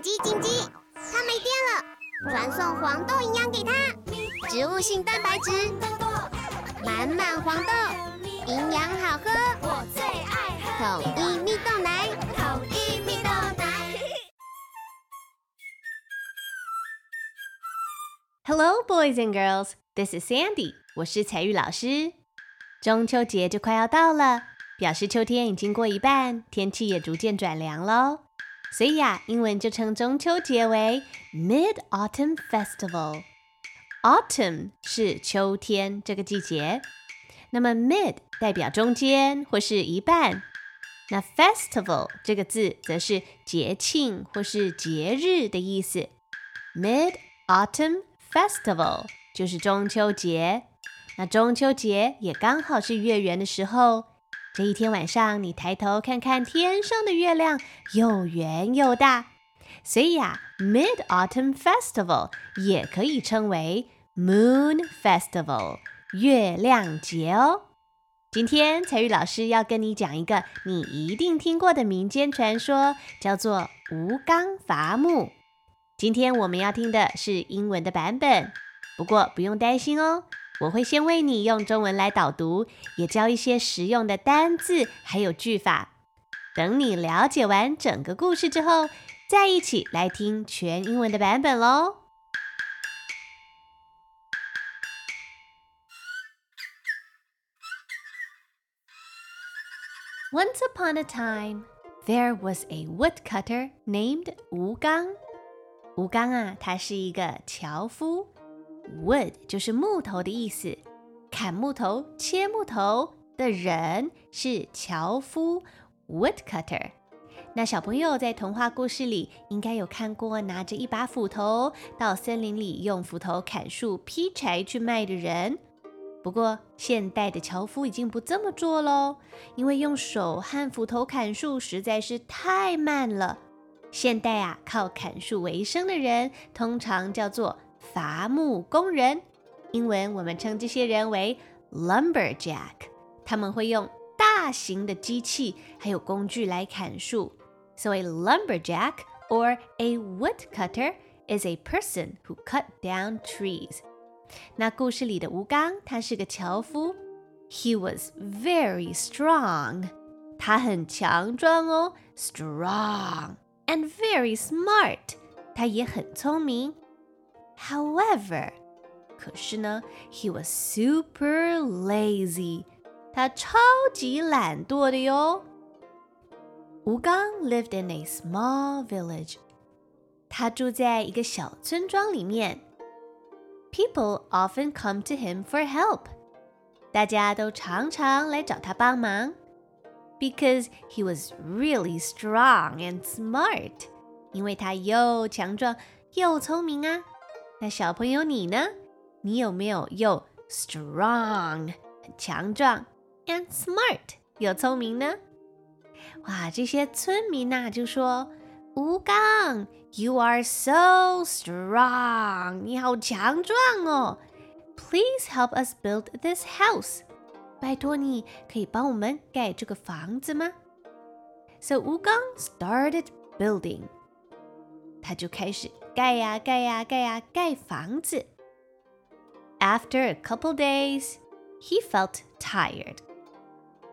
紧急紧急！它没电了，传送黄豆营养给它，植物性蛋白质，满满黄豆，营养好喝，我最爱喝统一蜜豆奶，统一蜜豆奶。Hello, boys and girls. This is Sandy. 我是彩玉老师。中秋节就快要到了，表示秋天已经过一半，天气也逐渐转凉喽。所以呀，英文就称中秋节为 Mid Autumn Festival。Autumn 是秋天这个季节，那么 Mid 代表中间或是一半，那 Festival 这个字则是节庆或是节日的意思。Mid Autumn Festival 就是中秋节，那中秋节也刚好是月圆的时候。这一天晚上，你抬头看看天上的月亮，又圆又大，所以呀，Mid Autumn Festival 也可以称为 Moon Festival 月亮节哦。今天彩玉老师要跟你讲一个你一定听过的民间传说，叫做吴刚伐木。今天我们要听的是英文的版本，不过不用担心哦。我会先为你用中文来导读，也教一些实用的单字还有句法。等你了解完整个故事之后，再一起来听全英文的版本喽。Once upon a time, there was a woodcutter named 吴刚。吴刚啊，他是一个樵夫。Wood 就是木头的意思，砍木头、切木头的人是樵夫 （woodcutter）。那小朋友在童话故事里应该有看过拿着一把斧头到森林里用斧头砍树、劈柴去卖的人。不过现代的樵夫已经不这么做喽，因为用手和斧头砍树实在是太慢了。现代啊，靠砍树为生的人通常叫做。伐木工人，英文我们称这些人为 lumberjack。他们会用大型的机器还有工具来砍树。So a lumberjack or a woodcutter is a person who cut down trees。那故事里的吴刚，他是个樵夫。He was very strong。他很强壮哦，strong and very smart。他也很聪明。 However，可是呢，he was super lazy，他超级懒惰的哟。吴刚 lived in a small village，他住在一个小村庄里面。People often come to him for help，大家都常常来找他帮忙。Because he was really strong and smart，因为他又强壮又聪明啊。 那小朋友你呢？你有没有又 strong 很强壮 and smart 又聪明呢？哇，这些村民呐就说：“吴刚，you are so strong，你好强壮哦。Please help us build this house，拜托你可以帮我们盖这个房子吗？So 吴刚 started building，他就开始。 盖呀盖呀盖呀盖房子。After a couple days, he felt tired.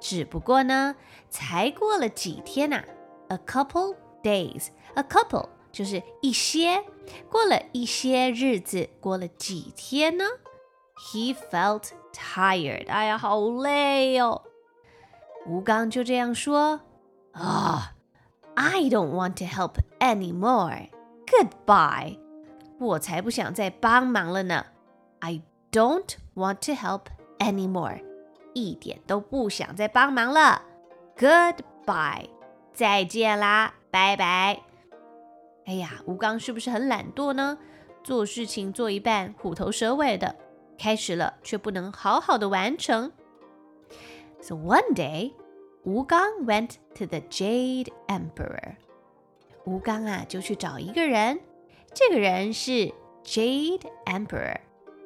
只不过呢，才过了几天呐、啊、，a couple days, a couple 就是一些，过了一些日子，过了几天呢，he felt tired. 哎呀，好累哦。吴刚就这样说啊、oh,，I don't want to help anymore. Goodbye，我才不想再帮忙了呢。I don't want to help anymore，一点都不想再帮忙了。Goodbye，再见啦，拜拜。哎呀，吴刚是不是很懒惰呢？做事情做一半虎头蛇尾的，开始了却不能好好的完成。So one day，吴刚 went to the Jade Emperor。 吴刚啊，就去找一个人，这个人是 Jade Emperor。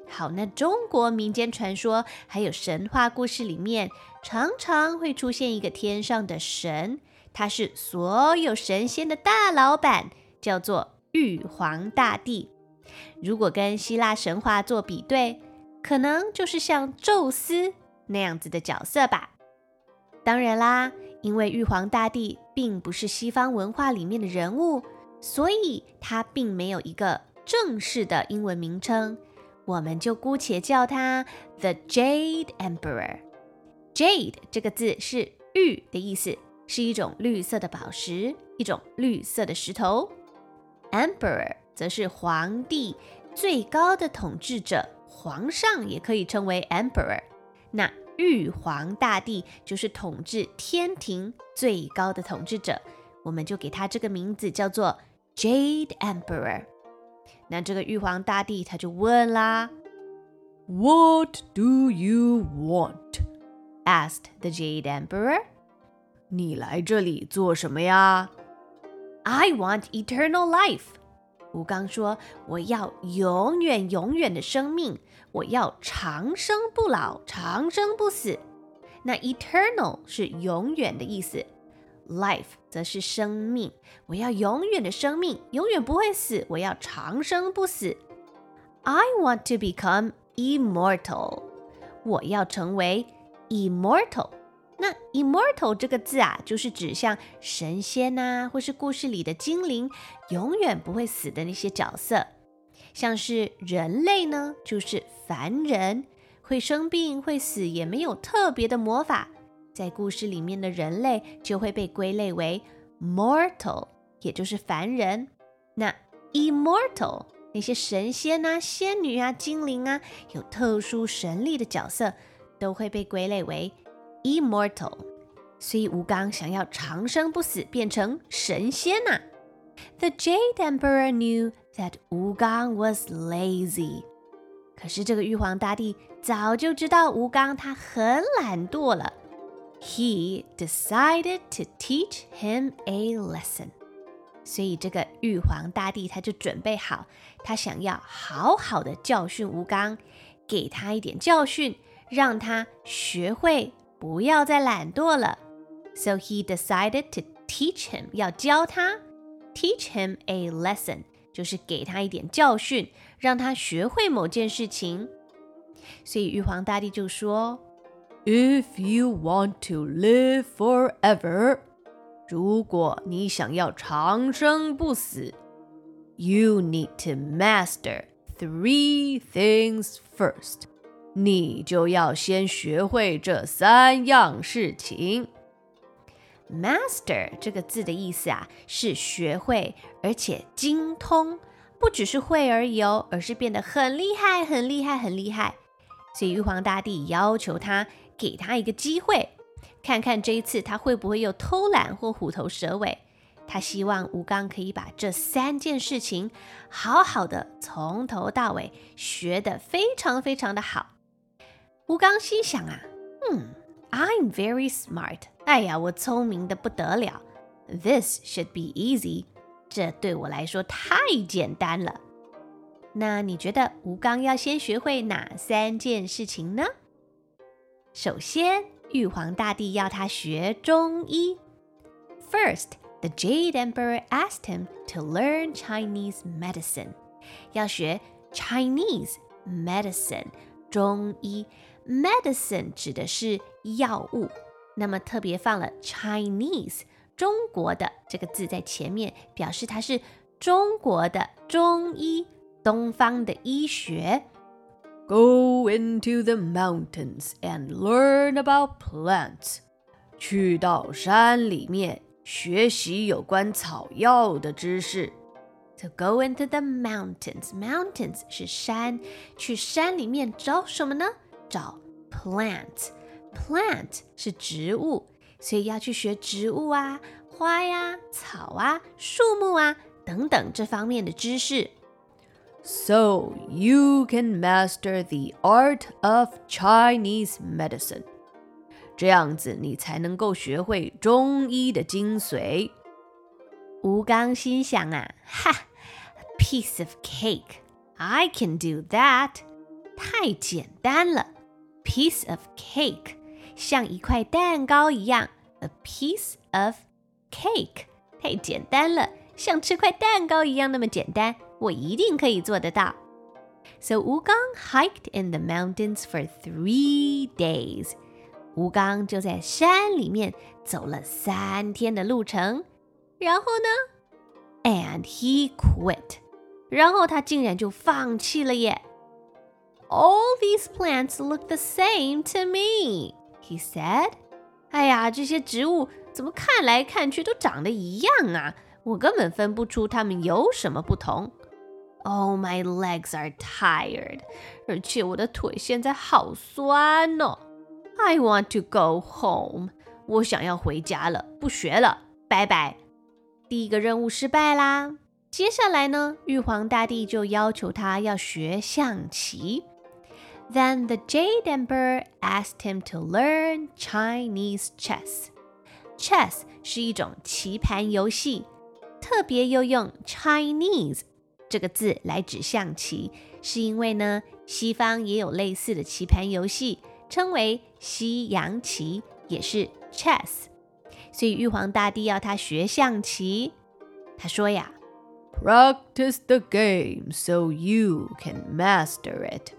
好，那中国民间传说还有神话故事里面，常常会出现一个天上的神，他是所有神仙的大老板，叫做玉皇大帝。如果跟希腊神话做比对，可能就是像宙斯那样子的角色吧。当然啦，因为玉皇大帝并不是西方文化里面的人物，所以他并没有一个正式的英文名称，我们就姑且叫他 The Jade Emperor。Jade 这个字是玉的意思，是一种绿色的宝石，一种绿色的石头。Emperor 则是皇帝，最高的统治者，皇上也可以称为 Emperor。那玉皇大帝就是统治天庭最高的统治者，我们就给他这个名字叫做 Jade Emperor。那这个玉皇大帝他就问啦：“What do you want？” asked the Jade Emperor. 你来这里做什么呀？I want eternal life. 吴刚说：“我要永远永远的生命，我要长生不老，长生不死。那 eternal 是永远的意思，life 则是生命。我要永远的生命，永远不会死。我要长生不死。I want to become immortal. 我要成为 immortal。”那 immortal 这个字啊，就是指像神仙呐，或是故事里的精灵，永远不会死的那些角色。像是人类呢，就是凡人，会生病、会死，也没有特别的魔法。在故事里面的人类就会被归类为 mortal，也就是凡人。那 immortal 那些神仙啊、仙女啊、精灵啊，有特殊神力的角色，都会被归类为。Immortal，所以吴刚想要长生不死，变成神仙呐。The Jade Emperor knew that 吴刚 was lazy，可是这个玉皇大帝早就知道吴刚他很懒惰了。He decided to teach him a lesson，所以这个玉皇大帝他就准备好，他想要好好的教训吴刚，给他一点教训，让他学会。不要再懒惰了。So he decided to teach him，要教他，teach him a lesson，就是给他一点教训，让他学会某件事情。所以玉皇大帝就说：“If you want to live forever，如果你想要长生不死，you need to master three things first。” 你就要先学会这三样事情。Master 这个字的意思啊，是学会，而且精通，不只是会而已哦，而是变得很厉害、很厉害、很厉害。所以玉皇大帝要求他，给他一个机会，看看这一次他会不会又偷懒或虎头蛇尾。他希望吴刚可以把这三件事情好好的从头到尾学得非常非常的好。吴刚心想啊，嗯，I'm very smart。哎呀，我聪明的不得了。This should be easy。这对我来说太简单了。那你觉得吴刚要先学会哪三件事情呢？首先，玉皇大帝要他学中医。First, the Jade Emperor asked him to learn Chinese medicine。要学 Chinese medicine 中医。 Medicine 指的是药物，那么特别放了 Chinese 中国的这个字在前面，表示它是中国的中医，东方的医学。Go into the mountains and learn about plants。去到山里面学习有关草药的知识。To go into the mountains，mountains 是山，去山里面找什么呢？ 找 plant，plant 是植物，所以要去学植物啊、花呀、草啊、树木啊等等这方面的知识。So you can master the art of Chinese medicine，这样子你才能够学会中医的精髓。吴刚心想啊，哈，piece of cake，I can do that，太简单了。 piece of cake，像一块蛋糕一样。A piece of cake，太简单了， 像吃块蛋糕一样那么简单，我一定可以做得到。So Wu Gang hiked in the mountains for three days. 吴刚就在山里面走了三天的路程，然后呢？And he quit. 然后他竟然就放弃了耶。 All these plants look the same to me, he said. 哎呀，这些植物怎么看来看去都长得一样啊？我根本分不出它们有什么不同。Oh, my legs are tired，而且我的腿现在好酸哦。I want to go home，我想要回家了，不学了，拜拜。第一个任务失败啦。接下来呢，玉皇大帝就要求他要学象棋。Then the Jade Emperor asked him to learn Chinese chess. Chess 是一种棋盘游戏，特别又用 Chinese 这个字来指象棋，是因为呢，西方也有类似的棋盘游戏，称为西洋棋，也是 chess。所以玉皇大帝要他学象棋。他说呀：“Practice the game so you can master it。”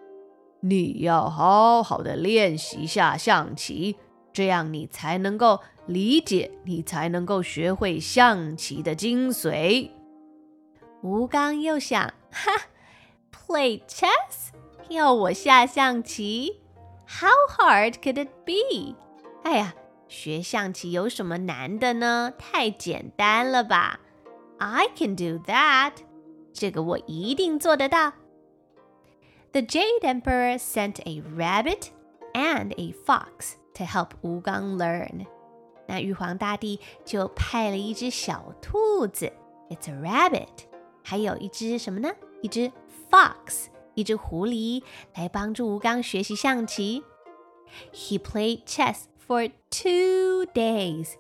你要好好的练习下象棋，这样你才能够理解，你才能够学会象棋的精髓。吴刚又想，哈，play chess，要我下象棋？How hard could it be？哎呀，学象棋有什么难的呢？太简单了吧？I can do that，这个我一定做得到。The Jade Emperor sent a rabbit and a fox to help Wu Gang learn. 那玉皇大帝就派了一只小兔子，It's a rabbit，还有一只什么呢？一只 fox，一只狐狸来帮助吴刚学习象棋。He played chess for two days。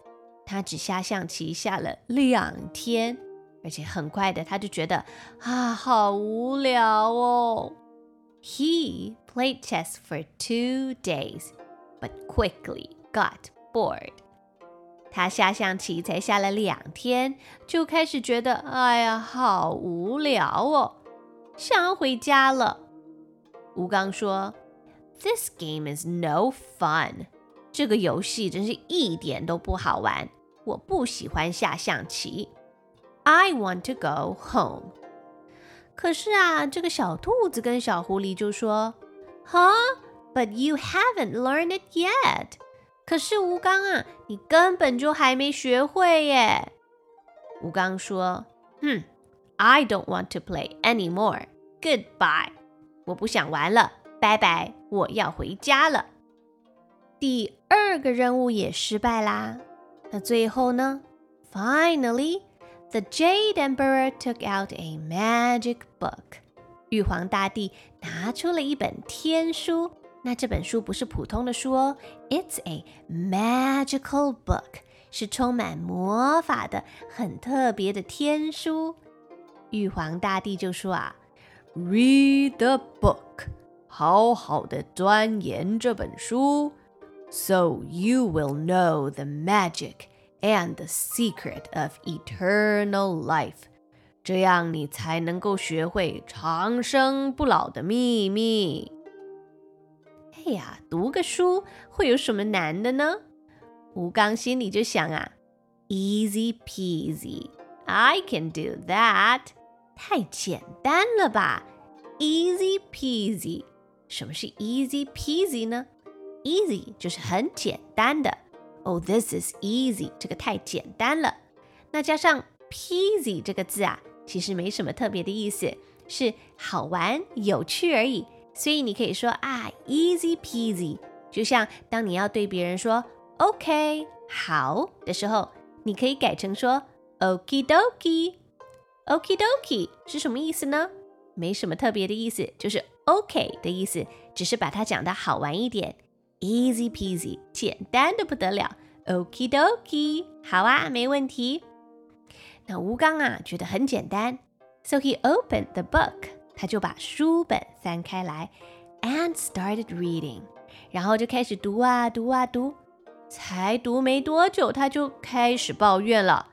他只下象棋下了两天，而且很快的他就觉得啊，好无聊哦。 He played chess for two days, but quickly got bored. 他下象棋才下了两天，就开始觉得，哎呀，好无聊哦，想要回家了。吴刚说：“This game is no fun。这个游戏真是一点都不好玩。我不喜欢下象棋。I want to go home。” 可是啊，这个小兔子跟小狐狸就说：“Huh? But you haven't learned it yet。”可是吴刚啊，你根本就还没学会耶。吴刚说：“哼，I don't want to play anymore. Goodbye。我不想玩了，拜拜，我要回家了。”第二个任务也失败啦。那最后呢？Finally。The Jade Emperor took out a magic book. 玉皇大帝拿出了一本天书。那这本书不是普通的书哦，It's a magical book，是充满魔法的、很特别的天书。玉皇大帝就说啊：“Read the book，好好的钻研这本书，so you will know the magic。” and the secret of eternal life，这样你才能够学会长生不老的秘密。哎呀，读个书会有什么难的呢？吴刚心里就想啊，easy peasy，I can do that，太简单了吧？easy peasy，什么是 easy peasy 呢？easy 就是很简单的。 Oh, this is easy，这个太简单了。那加上 peasy 这个字啊，其实没什么特别的意思，是好玩、有趣而已。所以你可以说啊，easy peasy。就像当你要对别人说 OK 好的时候，你可以改成说 Okie dokie。Okie dokie 是什么意思呢？没什么特别的意思，就是 OK 的意思，只是把它讲的好玩一点。Easy peasy，简单的不得了。Okie dokie，好啊，没问题。那吴刚啊，觉得很简单，so he opened the book，他就把书本翻开来，and started reading，然后就开始读啊读啊读。才读没多久，他就开始抱怨了。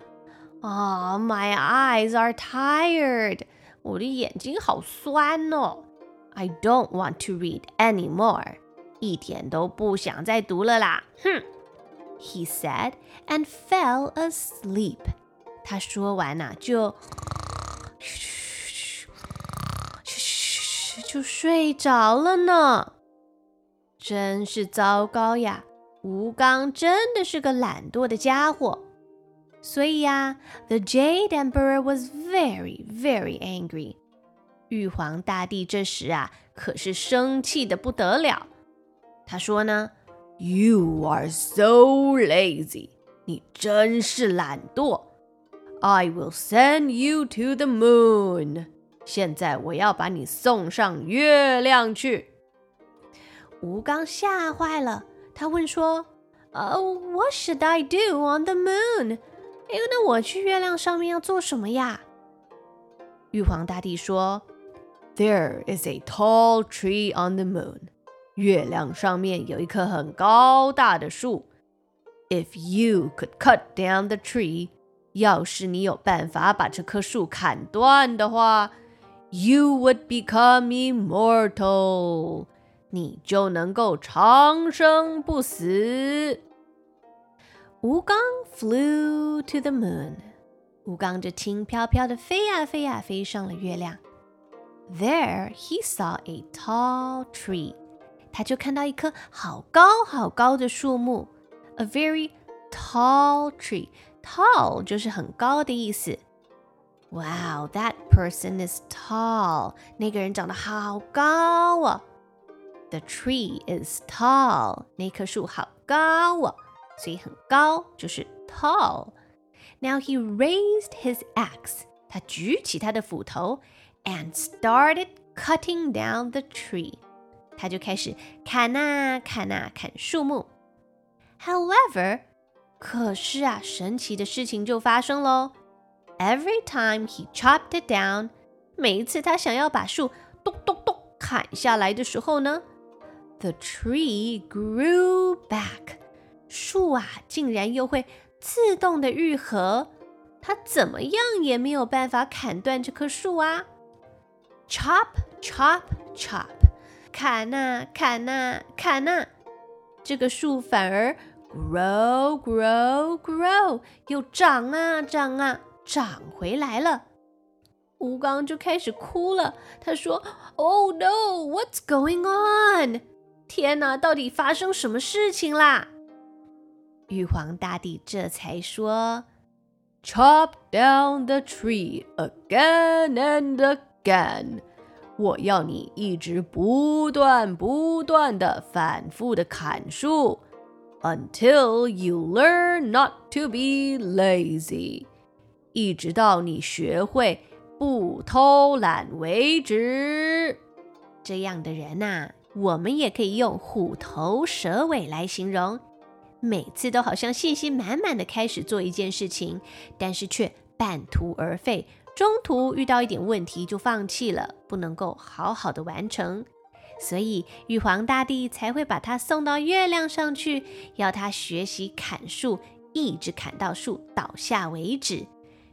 啊、oh,，My eyes are tired，我的眼睛好酸哦。I don't want to read anymore， 一点都不想再读了啦。哼，He said and fell asleep。他说完呐、啊，就就睡着了呢。真是糟糕呀！吴刚真的是个懒惰的家伙。所以呀，The Jade Emperor was very, very angry。玉皇大帝这时啊，可是生气的不得了。他说呢：“You are so lazy，你真是懒惰。I will send you to the moon。现在我要把你送上月亮去。”吴刚吓坏了，他问说：“呃、uh,，What should I do on the moon？” 哎，那我去月亮上面要做什么呀？玉皇大帝说：“There is a tall tree on the moon。 月亮上面有一棵很高大的树。If you could cut down the tree，要是你有办法把这棵树砍断的话，you would become immortal。你就能够长生不死。”吴刚 flew to the moon，吴刚就轻飘飘的飞呀飞呀飞上了月亮。There he saw a tall tree， 他就看到一棵好高好高的树木，a very tall tree。tall 就是很高的意思。Wow, that person is tall。那个人长得好高哦。The tree is tall。那棵树好高哦。所以很高就是 tall。Now he raised his axe，他举起他的斧头，and started cutting down the tree。 他就开始砍啊砍啊砍树木。However，可是啊，神奇的事情就发生喽。Every time he chopped it down，每一次他想要把树咚咚咚砍下来的时候呢，the tree grew back。树啊，竟然又会自动的愈合，他怎么样也没有办法砍断这棵树啊！Chop, chop, chop，砍呐，砍呐，砍呐，这个树反而 grow, grow, grow，又长啊，长啊，长回来了。吴刚就开始哭了，他说：“Oh no, what's going on？天哪，到底发生什么事情啦？”玉皇大帝这才说：“Chop down the tree again and again。我要你一直不断不断的反复的砍树，until you learn not to be lazy，一直到你学会不偷懒为止。这样的人呐，我们也可以用虎头蛇尾来形容。”每次都好像信心满满的开始做一件事情，但是却半途而废，中途遇到一点问题就放弃了，不能够好好的完成，所以玉皇大帝才会把他送到月亮上去，要他学习砍树，一直砍到树倒下为止。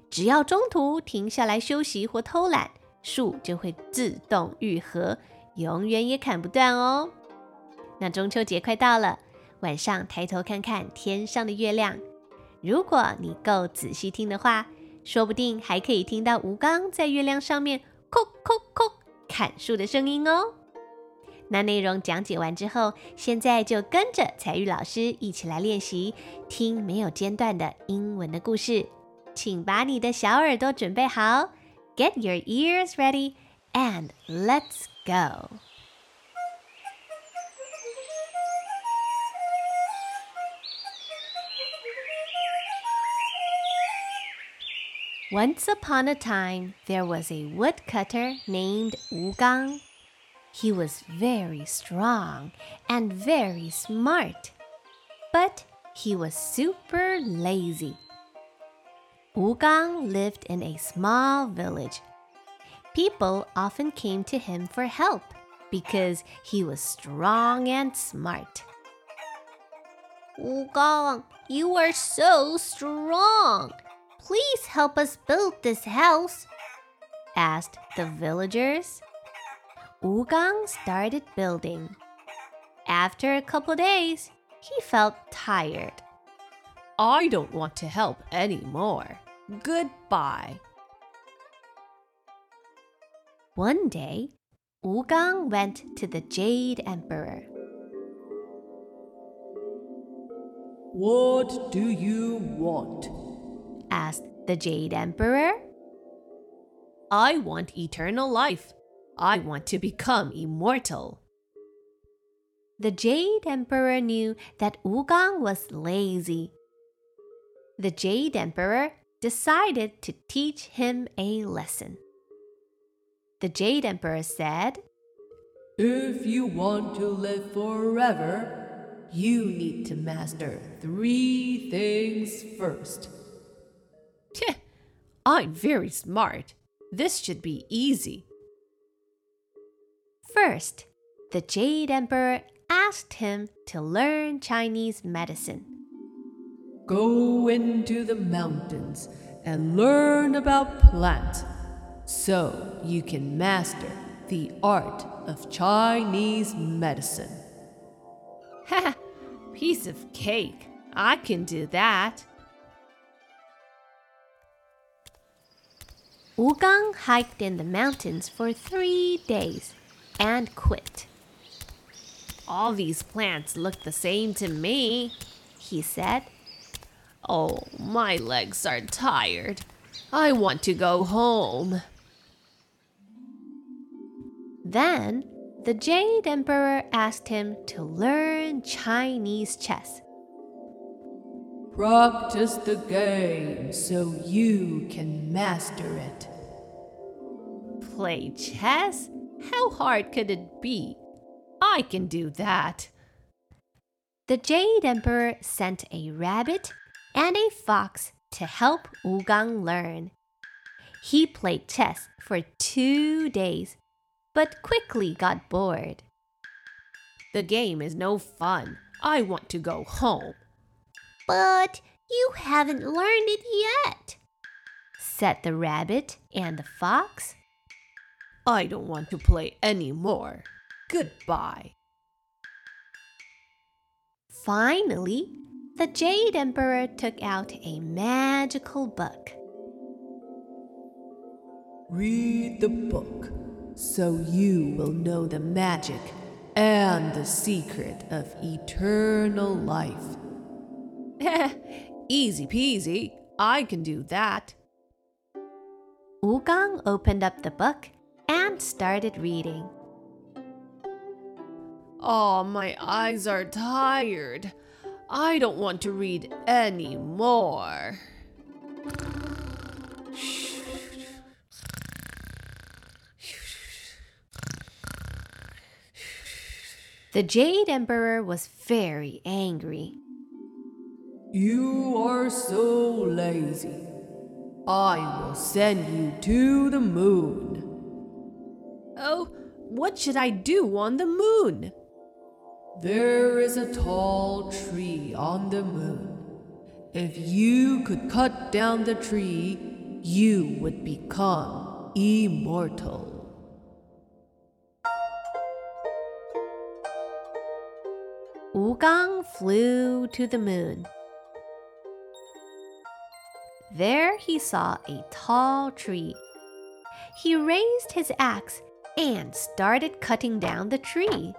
只要中途停下来休息或偷懒，树就会自动愈合，永远也砍不断哦。那中秋节快到了。晚上抬头看看天上的月亮，如果你够仔细听的话，说不定还可以听到吴刚在月亮上面“叩叩叩”砍树的声音哦。那内容讲解完之后，现在就跟着彩玉老师一起来练习听没有间断的英文的故事。请把你的小耳朵准备好，Get your ears ready and let's go。Once upon a time, there was a woodcutter named Wu Gang. He was very strong and very smart, but he was super lazy. Wu Gang lived in a small village. People often came to him for help because he was strong and smart. Wu Gang, you are so strong. Please help us build this house? asked the villagers. Gang started building. After a couple days, he felt tired. I don't want to help anymore. Goodbye. One day, Gang went to the Jade Emperor. What do you want? Asked the Jade Emperor. I want eternal life. I want to become immortal. The Jade Emperor knew that Gang was lazy. The Jade Emperor decided to teach him a lesson. The Jade Emperor said, If you want to live forever, you need to master three things first. I'm very smart. This should be easy. First, the Jade Emperor asked him to learn Chinese medicine. Go into the mountains and learn about plants so you can master the art of Chinese medicine. Ha! Piece of cake. I can do that. Gang hiked in the mountains for three days and quit. All these plants look the same to me, he said. Oh, my legs are tired. I want to go home. Then the Jade Emperor asked him to learn Chinese chess. Practice the game so you can master it. Play chess? How hard could it be? I can do that. The Jade Emperor sent a rabbit and a fox to help Gang learn. He played chess for two days but quickly got bored. The game is no fun. I want to go home. But you haven't learned it yet, said the rabbit and the fox. I don't want to play anymore. Goodbye. Finally, the Jade Emperor took out a magical book. Read the book so you will know the magic and the secret of eternal life. Easy peasy, I can do that. Gang opened up the book and started reading. Oh, my eyes are tired. I don't want to read anymore. The Jade Emperor was very angry. You are so lazy. I will send you to the moon. Oh, what should I do on the moon? There is a tall tree on the moon. If you could cut down the tree, you would become immortal. Gang flew to the moon. There he saw a tall tree. He raised his axe and started cutting down the tree.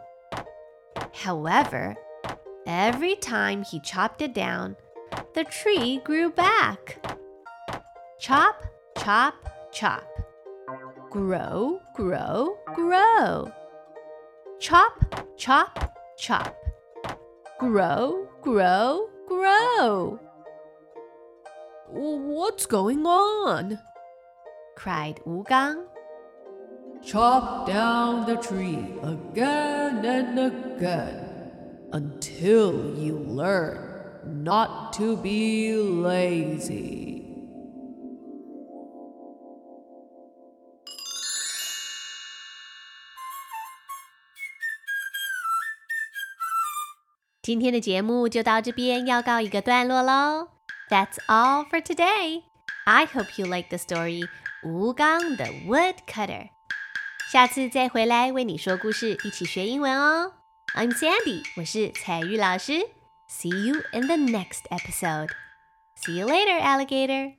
However, every time he chopped it down, the tree grew back. Chop, chop, chop. Grow, grow, grow. Chop, chop, chop. Grow, grow, grow. What's going on? cried Gang. Chop down the tree again and again until you learn not to be lazy. 今天的节目就到这边要告一个段落喽。 that's all for today. I hope you like the story Wu Gang the woodcutter i'm Sandy，我是采聿老师。See you in the next episode. See you later, alligator.